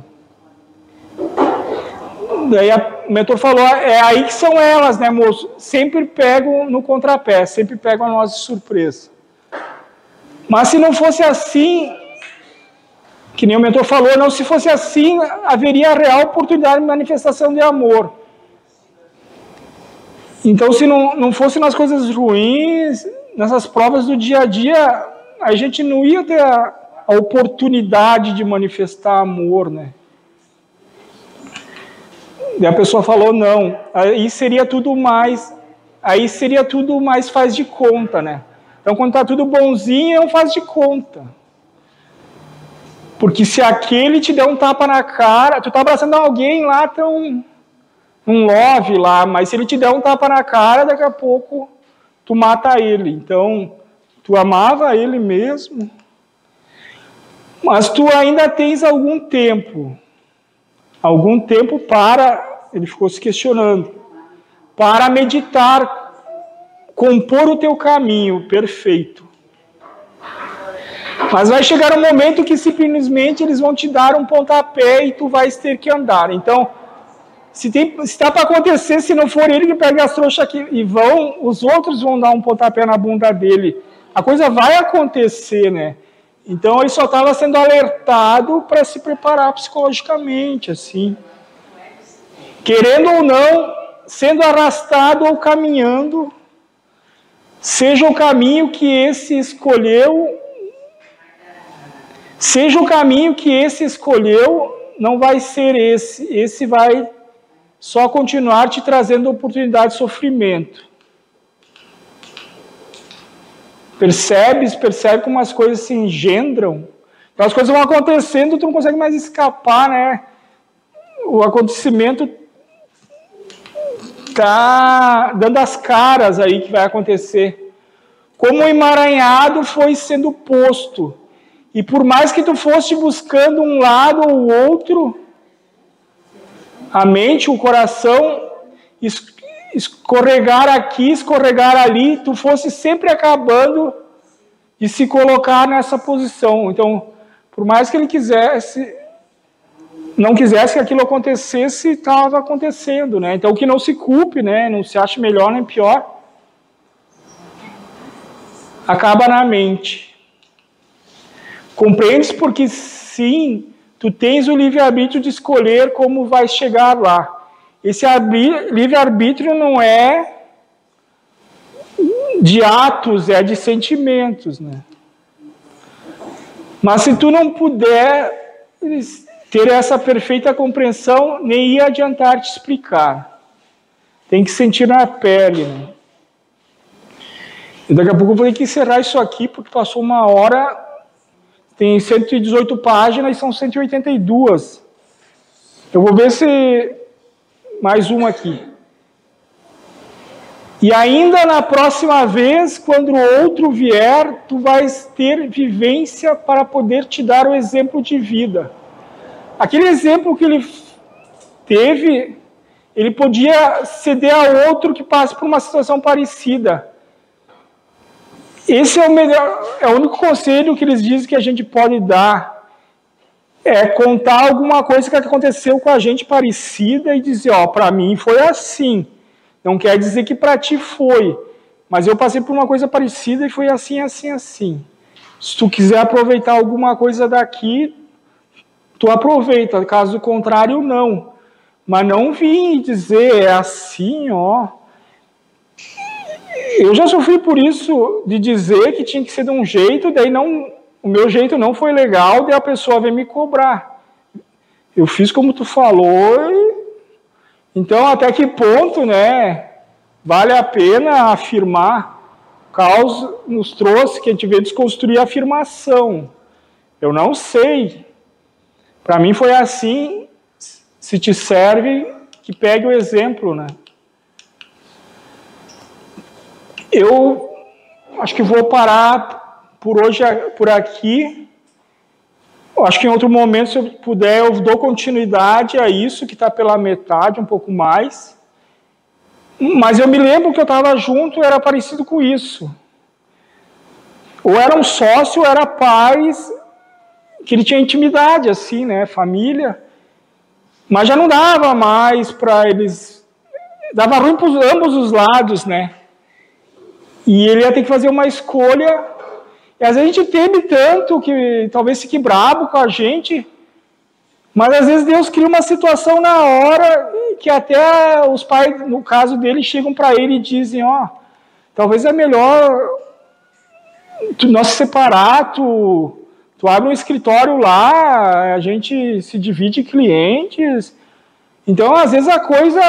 Daí a, o mentor falou, é aí que são elas, né, moço? Sempre pegam no contrapé, sempre pegam a nós de surpresa. Mas se não fosse assim, que nem o mentor falou, não, se fosse assim, haveria a real oportunidade de manifestação de amor. Então, se não, não fosse nas coisas ruins, nessas provas do dia a dia, a gente não ia ter a, a oportunidade de manifestar amor, né? E a pessoa falou não. Aí seria tudo mais, aí seria tudo mais faz de conta, né? Então quando tá tudo bonzinho, é um faz de conta. Porque se aquele te der um tapa na cara, tu tá abraçando alguém lá, tão um love lá, mas se ele te der um tapa na cara, daqui a pouco tu mata ele. Então, tu amava ele mesmo, mas tu ainda tens algum tempo, algum tempo para, ele ficou se questionando, para meditar, compor o teu caminho perfeito. Mas vai chegar um momento que simplesmente eles vão te dar um pontapé e tu vais ter que andar. Então, se está para acontecer, se não for ele que pega as trouxas aqui e vão, os outros vão dar um pontapé na bunda dele. A coisa vai acontecer, né? Então ele só estava sendo alertado para se preparar psicologicamente, assim. Querendo ou não, sendo arrastado ou caminhando, seja o caminho que esse escolheu, seja o caminho que esse escolheu, não vai ser esse, esse vai só continuar te trazendo oportunidade de sofrimento. Percebes? Percebe como as coisas se engendram? Então as coisas vão acontecendo, tu não consegue mais escapar, né? O acontecimento tá dando as caras aí que vai acontecer. Como o emaranhado foi sendo posto. E por mais que tu fosse buscando um lado ou outro, a mente, o coração escorregar aqui, escorregar ali, tu fosse sempre acabando de se colocar nessa posição. Então, por mais que ele quisesse, não quisesse que aquilo acontecesse, estava acontecendo, né? Então, que não se culpe, né? Não se ache melhor nem pior. Acaba na mente. Compreendes porque sim, tu tens o livre-arbítrio de escolher como vai chegar lá. Esse livre-arbítrio não é de atos, é de sentimentos, né? Mas se tu não puder ter essa perfeita compreensão, nem ia adiantar te explicar. Tem que sentir na pele, né? E daqui a pouco eu vou ter que encerrar isso aqui, porque passou uma hora, tem 118 páginas e são 182. Eu vou ver se mais um aqui. E ainda na próxima vez, quando outro vier, tu vais ter vivência para poder te dar o exemplo de vida. Aquele exemplo que ele teve, ele podia ceder a outro que passe por uma situação parecida. Esse é o melhor, é o único conselho que eles dizem que a gente pode dar é contar alguma coisa que aconteceu com a gente parecida e dizer, ó, para mim foi assim. Não quer dizer que para ti foi, mas eu passei por uma coisa parecida e foi assim, assim, assim. Se tu quiser aproveitar alguma coisa daqui, tu aproveita, caso contrário, não. Mas não vim dizer, é assim, ó. Eu já sofri por isso, de dizer que tinha que ser de um jeito, daí não o meu jeito não foi legal, daí a pessoa vem me cobrar. Eu fiz como tu falou, e... então até que ponto, né, vale a pena afirmar? O caos nos trouxe que a gente veio desconstruir a afirmação. Eu não sei. Para mim foi assim, se te serve, que pegue o exemplo, né? Eu acho que vou parar por hoje por aqui. Eu acho que em outro momento, se eu puder, eu dou continuidade a isso que está pela metade, um pouco mais. Mas eu me lembro que eu estava junto, era parecido com isso. Ou era um sócio, ou era pais, que ele tinha intimidade, assim, né? Família. Mas já não dava mais para eles. Dava ruim para ambos os lados, né? E ele ia ter que fazer uma escolha e às vezes a gente teme tanto que talvez fique brabo com a gente, mas às vezes Deus cria uma situação na hora que até os pais, no caso dele, chegam para ele e dizem, ó, oh, talvez é melhor nós se separar, tu, tu abre um escritório lá, a gente se divide clientes, Então, às vezes a coisa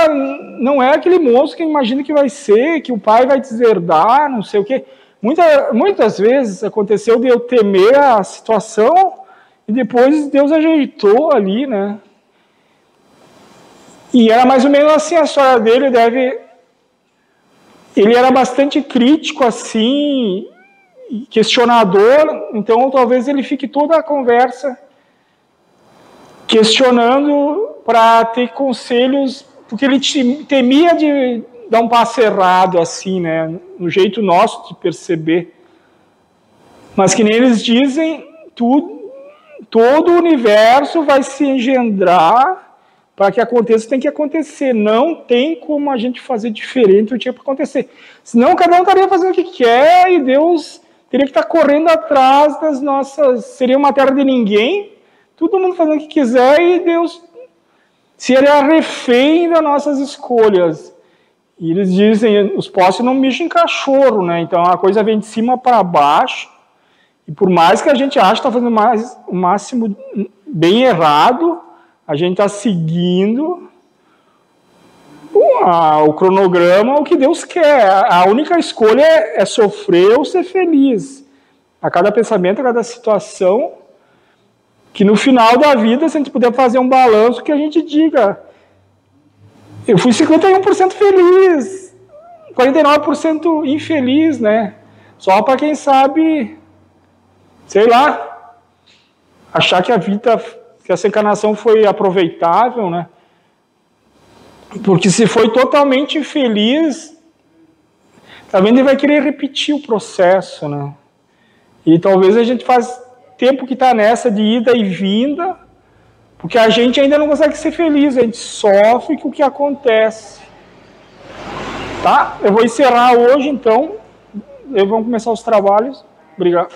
não é aquele moço que imagina que vai ser, que o pai vai deserdar, não sei o quê. Muita, muitas vezes aconteceu de eu temer a situação e depois Deus ajeitou ali, né? E era mais ou menos assim a história dele, deve ele era bastante crítico assim, questionador, então talvez ele fique toda a conversa questionando para ter conselhos, porque ele temia de dar um passo errado assim, né, no jeito nosso de perceber. Mas que nem eles dizem, tudo, todo o universo vai se engendrar para que aconteça, tem que acontecer. Não tem como a gente fazer diferente o que é para acontecer. Senão cada um estaria fazendo o que quer e Deus teria que estar correndo atrás das nossas. Seria uma terra de ninguém, todo mundo fazendo o que quiser e Deus seria refém das nossas escolhas. E eles dizem, os postes não mexem em cachorro, né? Então a coisa vem de cima para baixo. E por mais que a gente ache que está fazendo mais, o máximo bem errado, a gente está seguindo o, o cronograma, o que Deus quer. A única escolha é, é sofrer ou ser feliz. A cada pensamento, a cada situação, que no final da vida, se a gente puder fazer um balanço, que a gente diga: eu fui 51% feliz, 49% infeliz, né? Só para quem sabe, sei lá, achar que a vida que essa encarnação foi aproveitável, né? Porque se foi totalmente infeliz, também ele vai querer repetir o processo, né? E talvez a gente faz tempo que está nessa de ida e vinda, porque a gente ainda não consegue ser feliz, a gente sofre com o que acontece. Tá? Eu vou encerrar hoje, então. Eu vou começar os trabalhos. Obrigado.